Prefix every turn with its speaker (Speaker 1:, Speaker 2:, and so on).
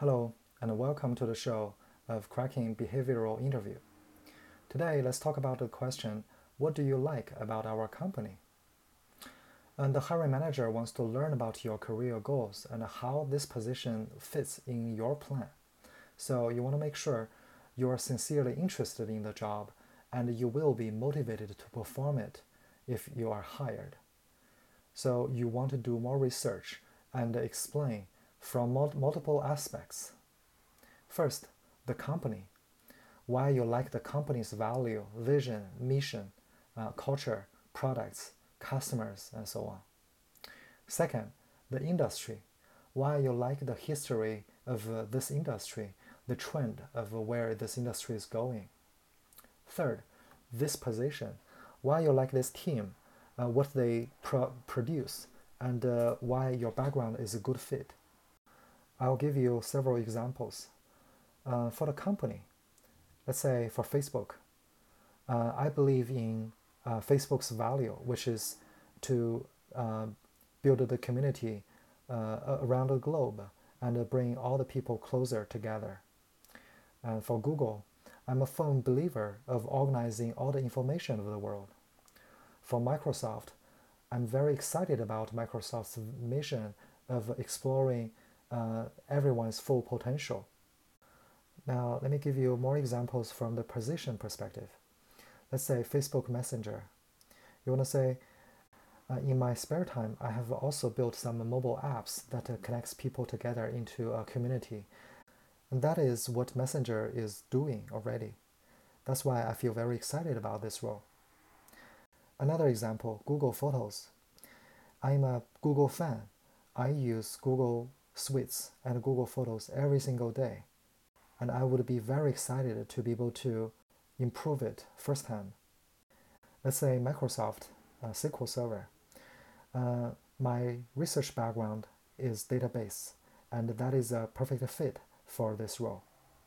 Speaker 1: Hello, and welcome to the show of Cracking Behavioral Interview. Today, let's talk about the question What do you like about our company? And the hiring manager wants to learn about your career goals and how this position fits in your plan. So, you want to make sure you are sincerely interested in the job and you will be motivated to perform it if you are hired. So, you want to do more research and explain from mul- multiple aspects. First, the company. Why you like the company's value, vision, mission, uh, culture, products, customers, and so on. Second, the industry. Why you like the history of uh, this industry, the trend of where this industry is going. Third, this position. Why you like this team, uh, what they pro- produce, and uh, why your background is a good fit. I'll give you several examples. Uh, for the company, let's say for Facebook, uh, I believe in uh, Facebook's value, which is to uh, build the community uh, around the globe and bring all the people closer together. And for Google, I'm a firm believer of organizing all the information of the world. For Microsoft, I'm very excited about Microsoft's mission of exploring uh, everyone's full potential. Now, let me give you more examples from the position perspective. Let's say Facebook Messenger. You want to say, uh, in my spare time, I have also built some mobile apps that uh, connects people together into a community. And that is what Messenger is doing already. That's why I feel very excited about this role. Another example, Google Photos. I'm a Google fan. I use Google Suites and Google Photos every single day. And I would be very excited to be able to improve it firsthand. Let's say Microsoft uh, SQL Server. Uh, my research background is database, and that is a perfect fit for this role.